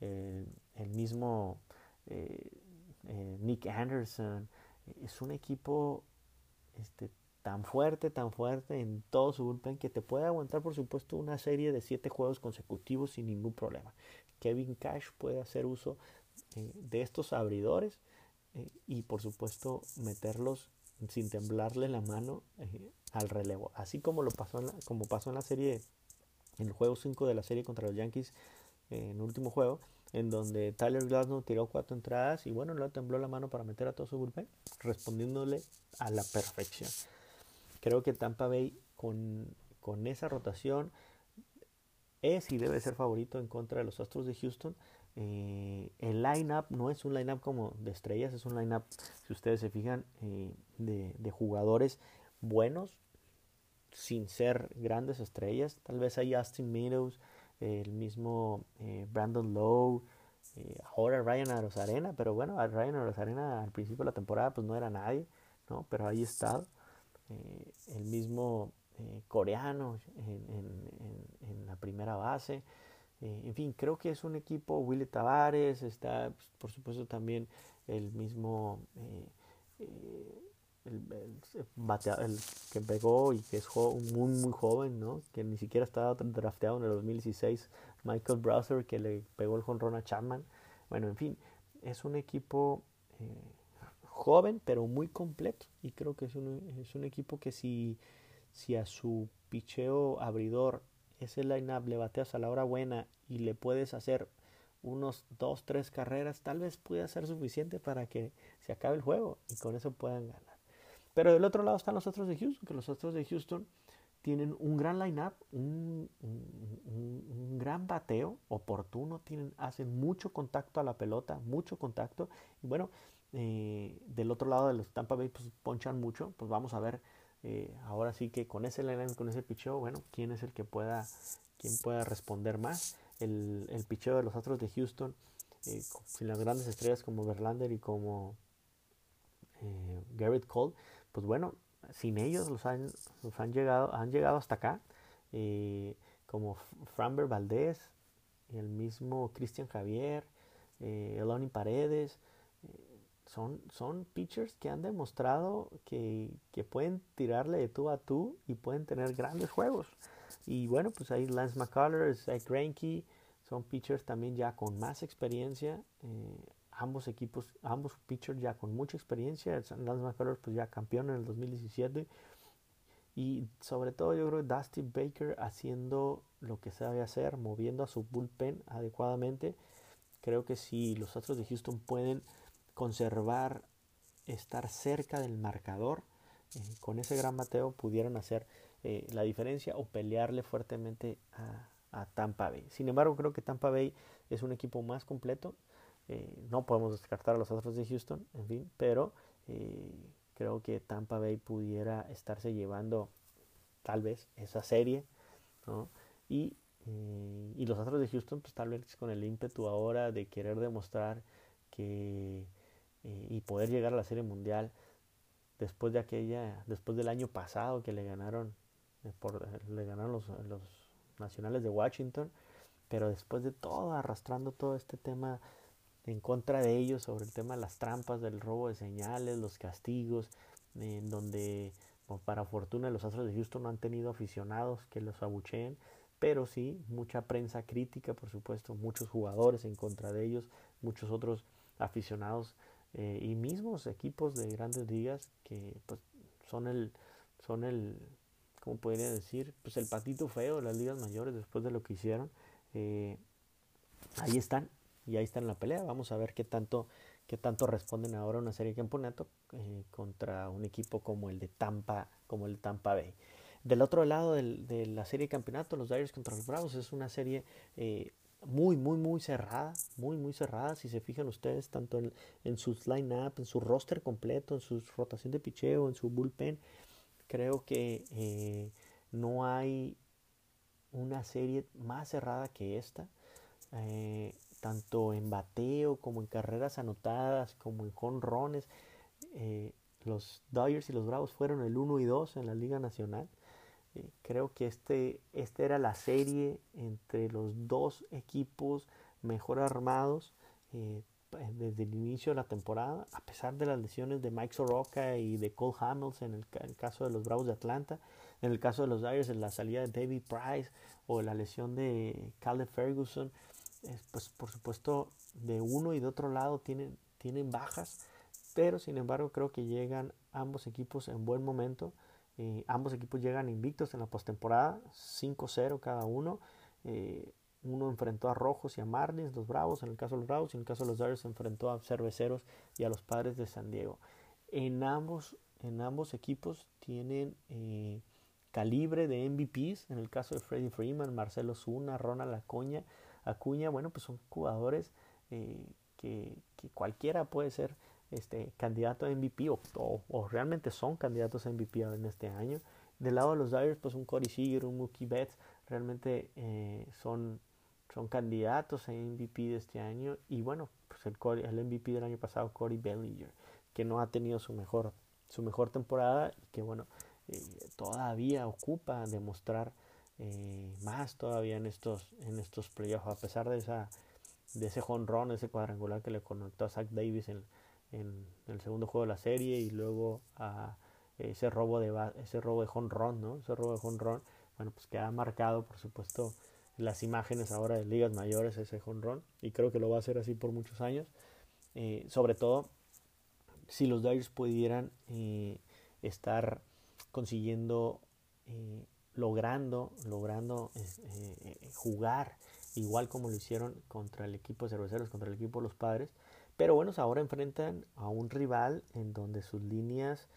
el mismo eh, Nick Anderson. Es un equipo este, tan fuerte, tan fuerte en todo su bullpen que te puede aguantar, por supuesto, una serie de siete juegos consecutivos sin ningún problema. Kevin Cash puede hacer uso eh, de estos abridores eh, y, por supuesto, meterlos sin temblarle la mano al relevo. Así como lo pasó en la, como pasó en la serie, en el juego 5 de la serie contra los Yankees, en el último juego, en donde Tyler Glasnow tiró cuatro entradas y bueno, le tembló la mano para meter a todo su bullpen, respondiéndole a la perfección. Creo que Tampa Bay con, con esa rotación es y debe ser favorito en contra de los Astros de Houston. Eh, el line-up no es un line-up como de estrellas, es un line-up, si ustedes se fijan, eh, de, jugadores buenos, sin ser grandes estrellas. Tal vez hay Austin Meadows, el mismo eh, Brandon Lowe, ahora Ryan Arozarena, pero bueno, Ryan Arozarena al principio de la temporada pues no era nadie, ¿no? Pero ahí está, el mismo coreano en, la primera base, en fin, creo que es un equipo, Willy Tavares, está pues, por supuesto también el mismo el, el, que pegó y que es muy muy joven, ¿no? Que ni siquiera estaba drafteado en el 2016, Michael Browser que le pegó el jonrón a Chapman. Bueno, en fin, es un equipo eh, joven pero muy completo y creo que es un, es un equipo que si, si a su picheo abridor ese line-up le bateas a la hora buena y le puedes hacer unos dos, tres carreras, tal vez pueda ser suficiente para que se acabe el juego y con eso puedan ganar. Pero del otro lado están los otros de Houston, que los otros de Houston tienen un gran line-up, un, gran bateo oportuno, tienen, hacen mucho contacto a la pelota, mucho contacto. Y bueno, eh, del otro lado de los Tampa Bay pues, ponchan mucho, pues vamos a ver eh, ahora sí que con ese line con ese picheo, bueno, quién es el que pueda, quién pueda responder más. El, el picheo de los otros de Houston, eh, sin las grandes estrellas como Verlander y como Garrett Cole, pues bueno, sin ellos los han, han, llegado, han llegado hasta acá, eh, como Framber Valdez, el mismo Cristian Javier, eh, Eloni Paredes, eh, son, son pitchers que han demostrado que, que, pueden tirarle de tú a tú y pueden tener grandes juegos. Y bueno, pues hay Lance McCullers, hay Greinke, son pitchers también ya con más experiencia. Eh, ambos equipos, ambos pitchers ya con mucha experiencia, Lance McCullers pues ya campeón en el 2017 y sobre todo yo creo que Dusty Baker haciendo lo que sabe hacer, moviendo a su bullpen adecuadamente, creo que si los Astros de Houston pueden conservar, estar cerca del marcador, con ese gran bateo pudieran hacer la diferencia o pelearle fuertemente a, a Tampa Bay. Sin embargo, creo que Tampa Bay es un equipo más completo. Eh, no podemos descartar a los otros de Houston, en fin, pero eh, creo que Tampa Bay pudiera estarse llevando tal vez esa serie, ¿no? Y, eh, y los otros de Houston, pues tal vez con el ímpetu ahora de querer demostrar que y poder llegar a la serie mundial después de aquella, después del año pasado que le ganaron, por, le ganaron los, los nacionales de Washington, pero después de todo, arrastrando todo este tema en contra de ellos sobre el tema de las trampas, del robo de señales, los castigos, en donde para fortuna los Astros de Houston no han tenido aficionados que los abucheen, pero sí mucha prensa crítica, por supuesto, muchos jugadores en contra de ellos, muchos otros aficionados eh, y mismos equipos de grandes ligas que pues, son el son el como podría decir, pues el patito feo de las ligas mayores después de lo que hicieron. Eh, ahí están, y ahí están en la pelea. Vamos a ver qué tanto, qué tanto responden ahora una serie de campeonato eh, contra un equipo como el de Tampa, como el Tampa Bay. Del otro lado de la serie de campeonato, los Dyers contra los Bravos, es una serie muy, muy, muy cerrada, muy, muy cerrada. Si se fijan ustedes, tanto en, en sus line-up, en su roster completo, en su rotación de picheo, en su bullpen, Creo que eh, no hay una serie más cerrada que esta, eh, tanto en bateo como en carreras anotadas, como en jonrones. Eh, los Dodgers y los Bravos fueron el 1 y 2 en la Liga Nacional. Creo que este, esta era la serie entre los dos equipos mejor armados desde el inicio de la temporada, a pesar de las lesiones de Mike Soroka y de Cole Hamilton en el, caso de los Bravos de Atlanta, en el caso de los Dyers, en la salida de David Price o la lesión de Caleb Ferguson, pues por supuesto de uno y de otro lado tienen, tienen bajas, pero sin embargo creo que llegan ambos equipos en buen momento. Eh, ambos equipos llegan invictos en la postemporada, 5-0 cada uno. Eh, uno enfrentó a Rojos y a Marlins, los Bravos, en el caso de los Bravos, y en el caso de los Dodgers enfrentó a Cerveceros y a los Padres de San Diego. En ambos, en ambos equipos tienen eh, calibre de MVPs, en el caso de Freddie Freeman, Marcelo Zuna, Ronald Acuña, Acuña bueno, pues son jugadores que, cualquiera puede ser este candidato a MVP o, o, realmente son candidatos a MVP en este año. Del lado de los Dodgers, pues un Corey Seager, un Mookie Betts, realmente eh, son son candidatos a MVP de este año y bueno, pues el, el MVP del año pasado, Corey Bellinger, que no ha tenido su mejor, su mejor temporada y que bueno, eh, todavía ocupa demostrar eh, más todavía en estos, en estos playoffs, a pesar de esa de ese jonrón, ese cuadrangular que le conectó a Zach Davis en, en, el segundo juego de la serie y luego a ese robo de ese robo de jonrón, ¿no? Ese robo de jonrón, bueno, pues que ha marcado, por supuesto, las imágenes ahora de ligas mayores ese jonrón y creo que lo va a hacer así por muchos años eh, sobre todo si los Dyers pudieran eh, estar consiguiendo eh, logrando logrando jugar igual como lo hicieron contra el equipo de cerveceros contra el equipo de los padres pero bueno ahora enfrentan a un rival en donde sus líneas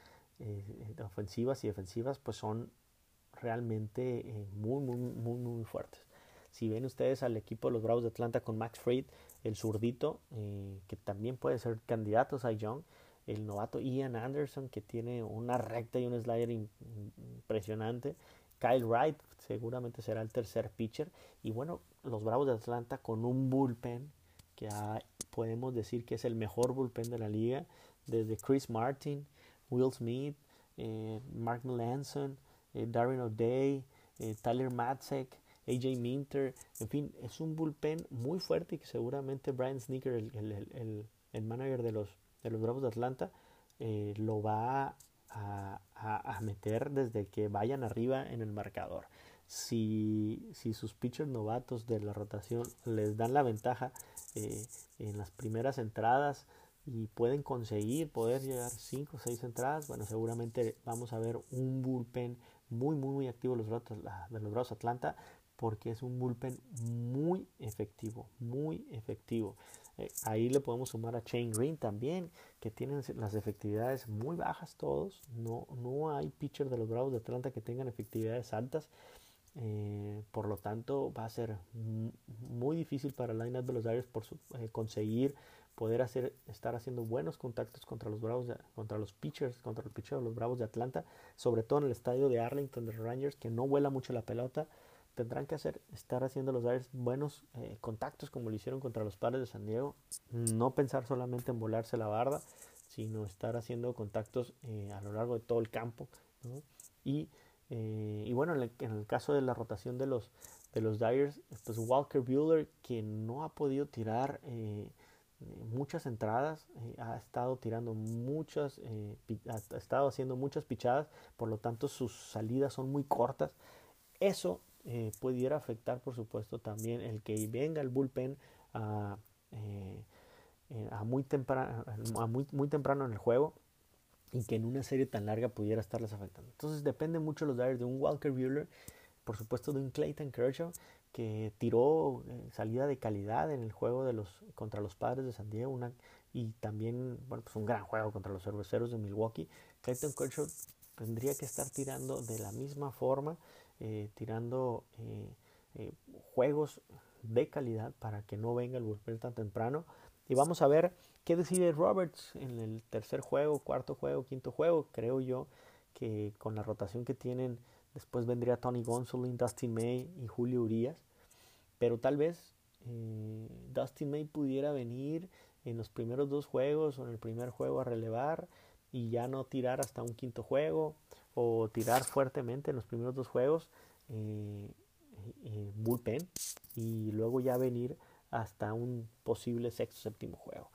ofensivas y defensivas pues son realmente muy muy muy muy fuertes. Si ven ustedes al equipo de los Bravos de Atlanta con Max Fried, el zurdito, eh, que también puede ser candidato a Young, el novato Ian Anderson, que tiene una recta y un slider impresionante, Kyle Wright seguramente será el tercer pitcher, y bueno, los Bravos de Atlanta con un bullpen que podemos decir que es el mejor bullpen de la liga, desde Chris Martin, Will Smith, eh, Mark Melanson, eh, Darren O'Day, Tyler Matzek, AJ Minter, en fin, es un bullpen muy fuerte y que seguramente Brian Sneaker, el, el, manager de los, de los Bravos de Atlanta, eh, lo va a, a, meter desde que vayan arriba en el marcador. Si, si sus pitchers novatos de la rotación les dan la ventaja eh, en las primeras entradas y pueden conseguir poder llegar 5 o 6 entradas, bueno, seguramente vamos a ver un bullpen muy, muy, muy activo de los Bravos, de Bravos Atlanta porque es un bullpen muy efectivo, muy efectivo. Eh, ahí le podemos sumar a Chain Green también, que tienen las efectividades muy bajas todos. No, no hay pitcher de los Bravos de Atlanta que tengan efectividades altas. Eh, por lo tanto, va a ser muy difícil para lineup de los Dodgers por eh, conseguir poder hacer, estar haciendo buenos contactos contra los Bravos, contra los pitchers, contra el pitcher de los Bravos de Atlanta, sobre todo en el estadio de Arlington de Rangers, que no vuela mucho la pelota tendrán que hacer, estar haciendo los Dodgers buenos eh, contactos como lo hicieron contra los padres de San Diego. No pensar solamente en volarse la barda, sino estar haciendo contactos a lo largo de todo el campo. Y, eh, y, bueno, en el, caso de la rotación de los, de los Dyers, pues Walker Bueller, que no ha podido tirar muchas entradas, ha estado tirando muchas, ha estado haciendo muchas pichadas, por lo tanto sus salidas son muy cortas. Eso eh, pudiera afectar, por supuesto, también el que venga el bullpen a, eh, eh, a, muy, temprano, a muy, muy, temprano en el juego y que en una serie tan larga pudiera estarles afectando. Entonces depende mucho los Dyers de un Walker Buehler, por supuesto de un Clayton Kershaw que tiró salida de calidad en el juego de los contra los Padres de San Diego una, y también bueno pues un gran juego contra los cerveceros de Milwaukee. Clayton Kershaw tendría que estar tirando de la misma forma eh, tirando eh, eh, juegos de calidad para que no venga el bullpen tan temprano. Y vamos a ver qué decide Roberts en el tercer juego, cuarto juego, quinto juego. Creo yo que con la rotación que tienen, después vendría Tony Gonsolin, Dustin May y Julio Urias. Pero tal vez Dustin May pudiera venir en los primeros dos juegos o en el primer juego a relevar y ya no tirar hasta un quinto juego o tirar fuertemente en los primeros dos juegos eh, eh, bullpen y luego ya venir hasta un posible sexto séptimo juego.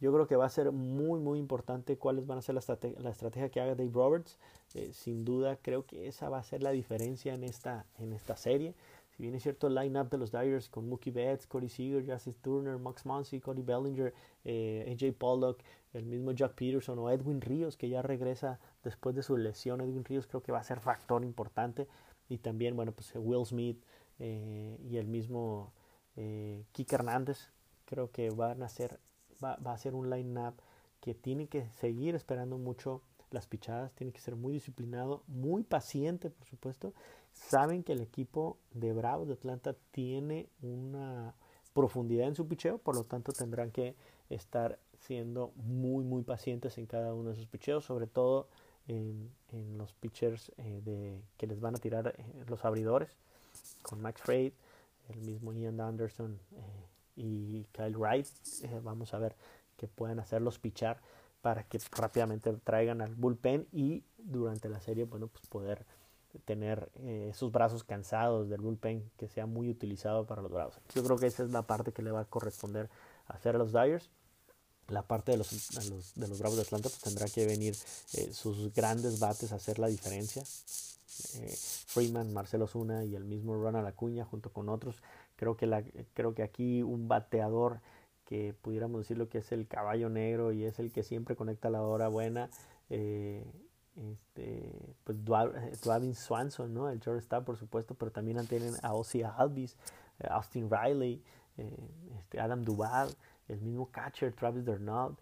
Yo creo que va a ser muy muy importante cuáles van a ser la, estrategia, la estrategia que haga Dave Roberts. Eh, sin duda creo que esa va a ser la diferencia en esta, en esta serie. Si bien es cierto el line-up de los Dyers con Mookie Betts, Cody Seager, Justice Turner, Max Muncy, Cody Bellinger, eh, AJ Pollock, el mismo Jack Peterson o Edwin Ríos que ya regresa después de su lesión. Edwin Ríos creo que va a ser factor importante. Y también, bueno, pues Will Smith eh, y el mismo eh, Kike Hernández creo que van a ser, va, a ser un line-up que tiene que seguir esperando mucho las pichadas, tiene que ser muy disciplinado, muy paciente, por supuesto. Saben que el equipo de Bravos de Atlanta tiene una profundidad en su picheo, por lo tanto tendrán que estar siendo muy, muy pacientes en cada uno de sus picheos, sobre todo en, los pitchers eh, que les van a tirar eh, los abridores, con Max Freid, el mismo Ian Anderson eh, y Kyle Wright. vamos a ver que puedan hacerlos pichar para que rápidamente traigan al bullpen y durante la serie, bueno, pues poder tener eh, esos brazos cansados del bullpen que sea muy utilizado para los Bravos. Yo creo que esa es la parte que le va a corresponder hacer a los Dyers. La parte de los, de los, Bravos de Atlanta pues tendrá que venir eh, sus grandes bates a hacer la diferencia. Eh, Freeman, Marcelo Zuna y el mismo Ronald Acuña junto con otros. Creo que, la, creo que aquí un bateador que pudiéramos decir lo que es el caballo negro y es el que siempre conecta la hora buena. Eh, este, pues Dwavin Swanson, ¿no? El shortstop, por supuesto, pero también tienen a Ozzy Alvis, eh, Austin Riley, eh, este, Adam Duval, el mismo catcher Travis Dernaud,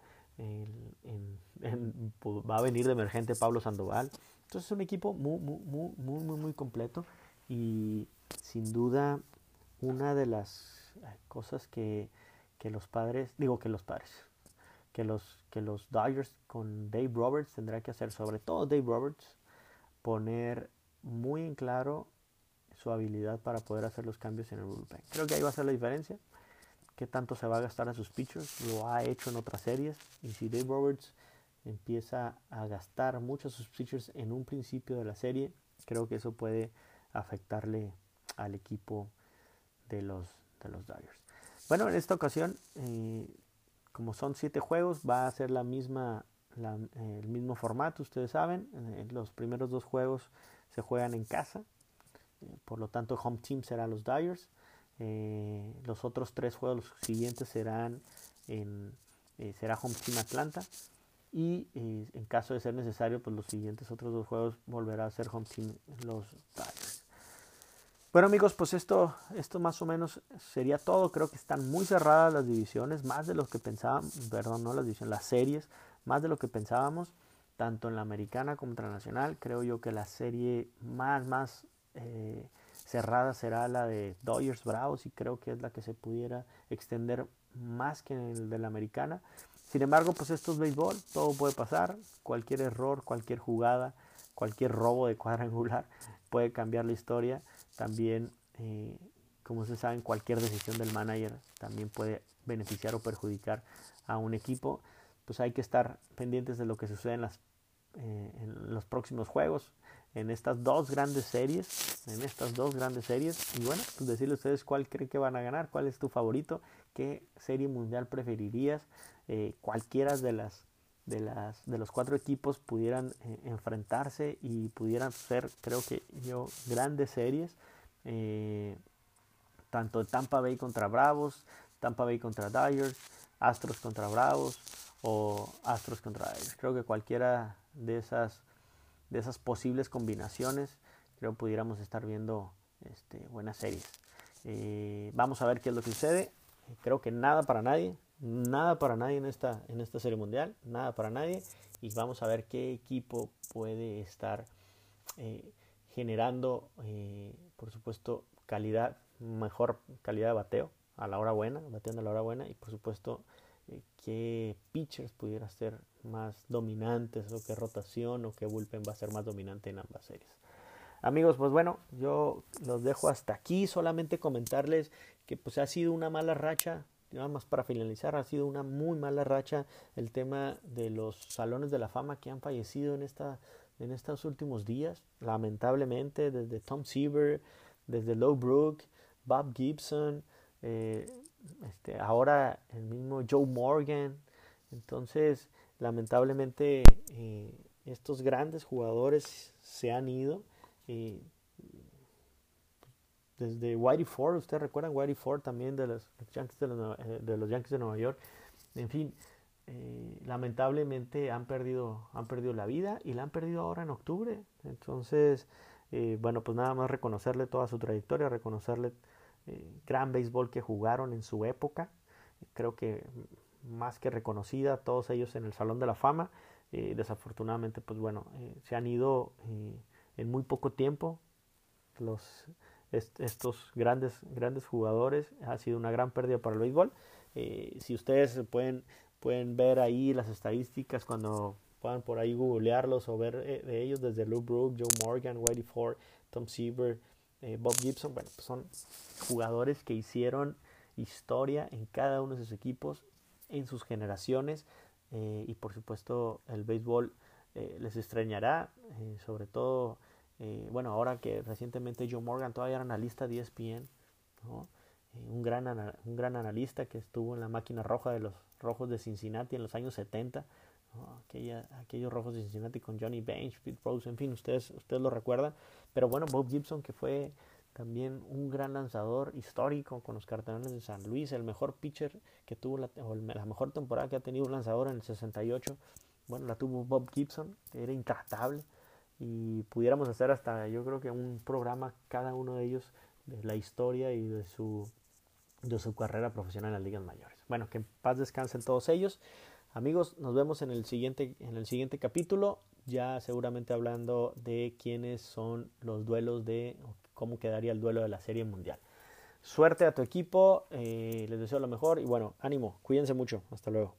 pues, va a venir de emergente Pablo Sandoval. Entonces es un equipo muy, muy, muy, muy, muy completo y sin duda una de las cosas que que los padres, digo que los padres, que los, que los Dodgers con Dave Roberts tendrá que hacer, sobre todo Dave Roberts, poner muy en claro su habilidad para poder hacer los cambios en el bullpen. Creo que ahí va a ser la diferencia. Qué tanto se va a gastar a sus pitchers. Lo ha hecho en otras series. Y si Dave Roberts empieza a gastar mucho a sus pitchers en un principio de la serie, creo que eso puede afectarle al equipo de los, de los Dodgers. Bueno, en esta ocasión, eh, como son siete juegos, va a ser la misma, el mismo formato, ustedes saben. Eh, los primeros dos juegos se juegan en casa, eh, por lo tanto, home team será los Dyers. los otros tres juegos siguientes serán en será home team Atlanta y en caso de ser necesario, pues los siguientes otros dos juegos volverá a ser home team los Dyers. Bueno amigos, pues esto, esto más o menos sería todo. Creo que están muy cerradas las divisiones, más de lo que pensábamos, perdón, no las divisiones, las series, más de lo que pensábamos, tanto en la americana como en la nacional. Creo yo que la serie más, más eh, cerrada será la de Dodgers Bravos y creo que es la que se pudiera extender más que el de la americana. Sin embargo, pues esto es béisbol, todo puede pasar, cualquier error, cualquier jugada, cualquier robo de cuadrangular puede cambiar la historia. También, eh, como se sabe, cualquier decisión del manager también puede beneficiar o perjudicar a un equipo. Pues hay que estar pendientes de lo que sucede en, las, eh, en los próximos juegos en estas dos grandes series, en estas dos grandes series. Y bueno, pues decirle a ustedes cuál creen que van a ganar, cuál es tu favorito, qué serie mundial preferirías, eh, cualquiera de las de las de los cuatro equipos pudieran eh, enfrentarse y pudieran ser, creo que yo, grandes series. Eh, tanto Tampa Bay contra Bravos, Tampa Bay contra Dyers, Astros contra Bravos o Astros contra Dyers. Creo que cualquiera de esas de esas posibles combinaciones, creo pudiéramos estar viendo este, buenas series. Eh, vamos a ver qué es lo que sucede. Creo que nada para nadie, nada para nadie en esta, en esta serie mundial, nada para nadie. Y vamos a ver qué equipo puede estar eh, generando, eh, por supuesto, calidad, mejor calidad de bateo a la hora buena, bateando a la hora buena y por supuesto qué pitchers pudiera ser más dominantes o qué rotación o qué bullpen va a ser más dominante en ambas series. Amigos, pues bueno, yo los dejo hasta aquí. Solamente comentarles que pues ha sido una mala racha. Nada más para finalizar, ha sido una muy mala racha el tema de los salones de la fama que han fallecido en, esta, en estos últimos días. Lamentablemente, desde Tom Seaver, desde Low Brook, Bob Gibson, eh, este, ahora el mismo Joe Morgan. Entonces, lamentablemente, eh, estos grandes jugadores se han ido. Eh, desde Whitey Ford, ustedes recuerdan Whitey Ford también de los, Yankees de, los, eh, de los Yankees de Nueva York. En fin, lamentablemente han perdido, han perdido la vida y la han perdido ahora en octubre. Entonces, bueno, pues nada más reconocerle toda su trayectoria, reconocerle gran béisbol que jugaron en su época. Creo que más que reconocida, todos ellos en el Salón de la Fama. Eh, desafortunadamente, pues bueno, eh, se han ido eh, en muy poco tiempo los, estos grandes, grandes jugadores. Ha sido una gran pérdida para el béisbol. si ustedes pueden, pueden ver ahí las estadísticas cuando puedan por ahí googlearlos o ver de ellos desde Lou Brook, Joe Morgan, Whitey Ford, Tom Seaver, Bob Gibson, bueno, pues son jugadores que hicieron historia en cada uno de sus equipos en sus generaciones eh, y por supuesto el béisbol eh, les extrañará, eh, sobre todo, bueno, ahora que recientemente Joe Morgan todavía era analista de ESPN, un, gran, un gran analista que estuvo en la máquina roja de los Rojos de Cincinnati en los años 70, Aquella, aquellos Rojos de Cincinnati con Johnny Bench, Pete Rose, en fin, ustedes, ustedes lo recuerdan, pero bueno, Bob Gibson que fue también un gran lanzador histórico con los Cardenales de San Luis, el mejor pitcher que tuvo la, o la mejor temporada que ha tenido un lanzador en el 68. Bueno, la tuvo Bob Gibson, era intratable y pudiéramos hacer hasta yo creo que un programa cada uno de ellos de la historia y de su de su carrera profesional en las ligas mayores. Bueno, que en paz descansen todos ellos. Amigos, nos vemos en el siguiente en el siguiente capítulo, ya seguramente hablando de quiénes son los duelos de cómo quedaría el duelo de la Serie Mundial. Suerte a tu equipo, eh, les deseo lo mejor y bueno, ánimo, cuídense mucho, hasta luego.